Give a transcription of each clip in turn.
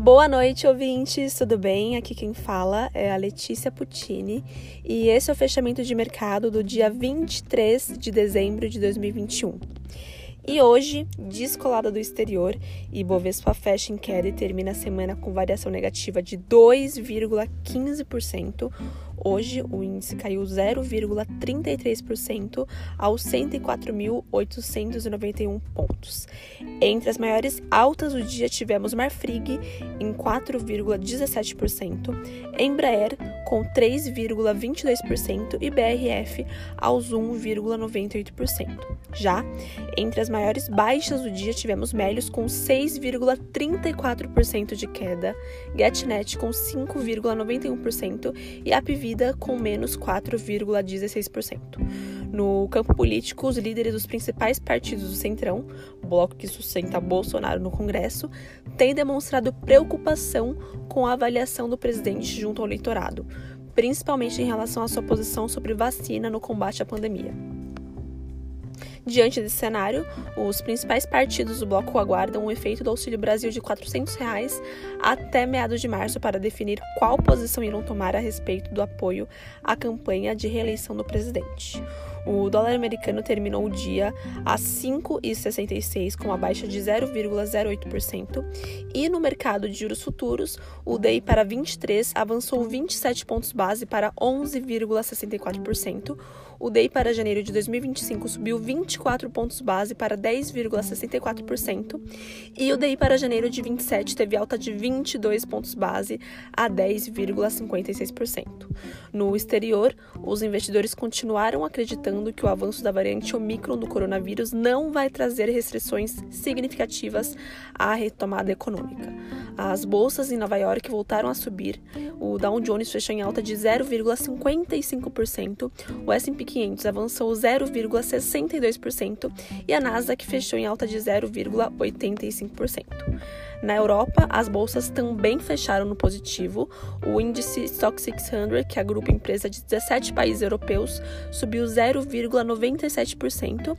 Boa noite, ouvintes, tudo bem? Aqui quem fala é a Letícia Puccini e esse é o fechamento de mercado do dia 23 de dezembro de 2021. E hoje, descolada do exterior, Ibovespa fecha em queda e termina a semana com variação negativa de 2,15%. Hoje, o índice caiu 0,33% aos 104.891 pontos. Entre as maiores altas do dia, tivemos Marfrig em 4,17%, Embraer com 3,22% e BRF aos 1,98%. Já entre as maiores baixas do dia, tivemos Melios com 6,34% de queda, GetNet com 5,91% e Apvida com menos 4,16%. No campo político, os líderes dos principais partidos do Centrão, bloco que sustenta Bolsonaro no Congresso, têm demonstrado preocupação com a avaliação do presidente junto ao eleitorado, principalmente em relação à sua posição sobre vacina no combate à pandemia. Diante desse cenário, os principais partidos do bloco aguardam o efeito do Auxílio Brasil de 400 reais até meados de março para definir qual posição irão tomar a respeito do apoio à campanha de reeleição do presidente. O dólar americano terminou o dia a 5,66 com uma baixa de 0,08% e no mercado de juros futuros, o DI para 23 avançou 27 pontos base para 11,64%. O DI para janeiro de 2025 subiu 24 pontos base para 10,64% e o DI para janeiro de 27 teve alta de 22 pontos base a 10,56%. No exterior, os investidores continuaram acreditando que o avanço da variante Omicron do coronavírus não vai trazer restrições significativas à retomada econômica. As bolsas em Nova York voltaram a subir. O Dow Jones fechou em alta de 0,55%, o S&P 500 avançou 0,62% e a Nasdaq fechou em alta de 0,85%. Na Europa, as bolsas também fecharam no positivo. O índice Stock 600, que agrupa empresas de 17 países europeus, subiu 0,97%.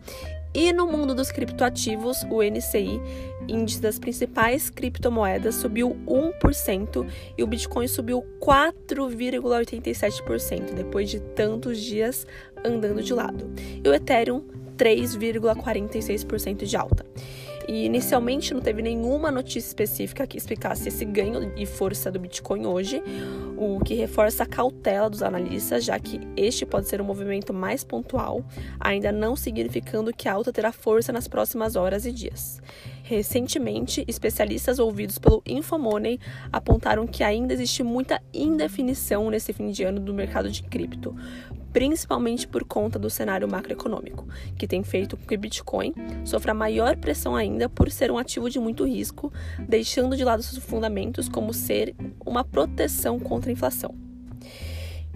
E no mundo dos criptoativos, o NCI, índice das principais criptomoedas, subiu 1% e o Bitcoin subiu 4,87% depois de tantos dias andando de lado. E o Ethereum 3,46% de alta. E inicialmente não teve nenhuma notícia específica que explicasse esse ganho e força do Bitcoin hoje, o que reforça a cautela dos analistas, já que este pode ser um movimento mais pontual, ainda não significando que a alta terá força nas próximas horas e dias. Recentemente, especialistas ouvidos pelo Infomoney apontaram que ainda existe muita indefinição nesse fim de ano do mercado de cripto, principalmente por conta do cenário macroeconômico, que tem feito com que Bitcoin sofra maior pressão ainda por ser um ativo de muito risco, deixando de lado seus fundamentos como ser uma proteção contra a inflação.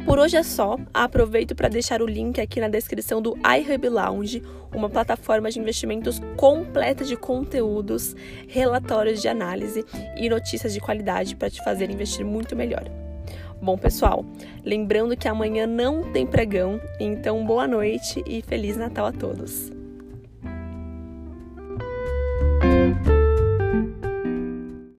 Por hoje é só. Aproveito para deixar o link aqui na descrição do iHub Lounge, uma plataforma de investimentos completa de conteúdos, relatórios de análise e notícias de qualidade para te fazer investir muito melhor. Bom, pessoal, lembrando que amanhã não tem pregão, então boa noite e feliz Natal a todos.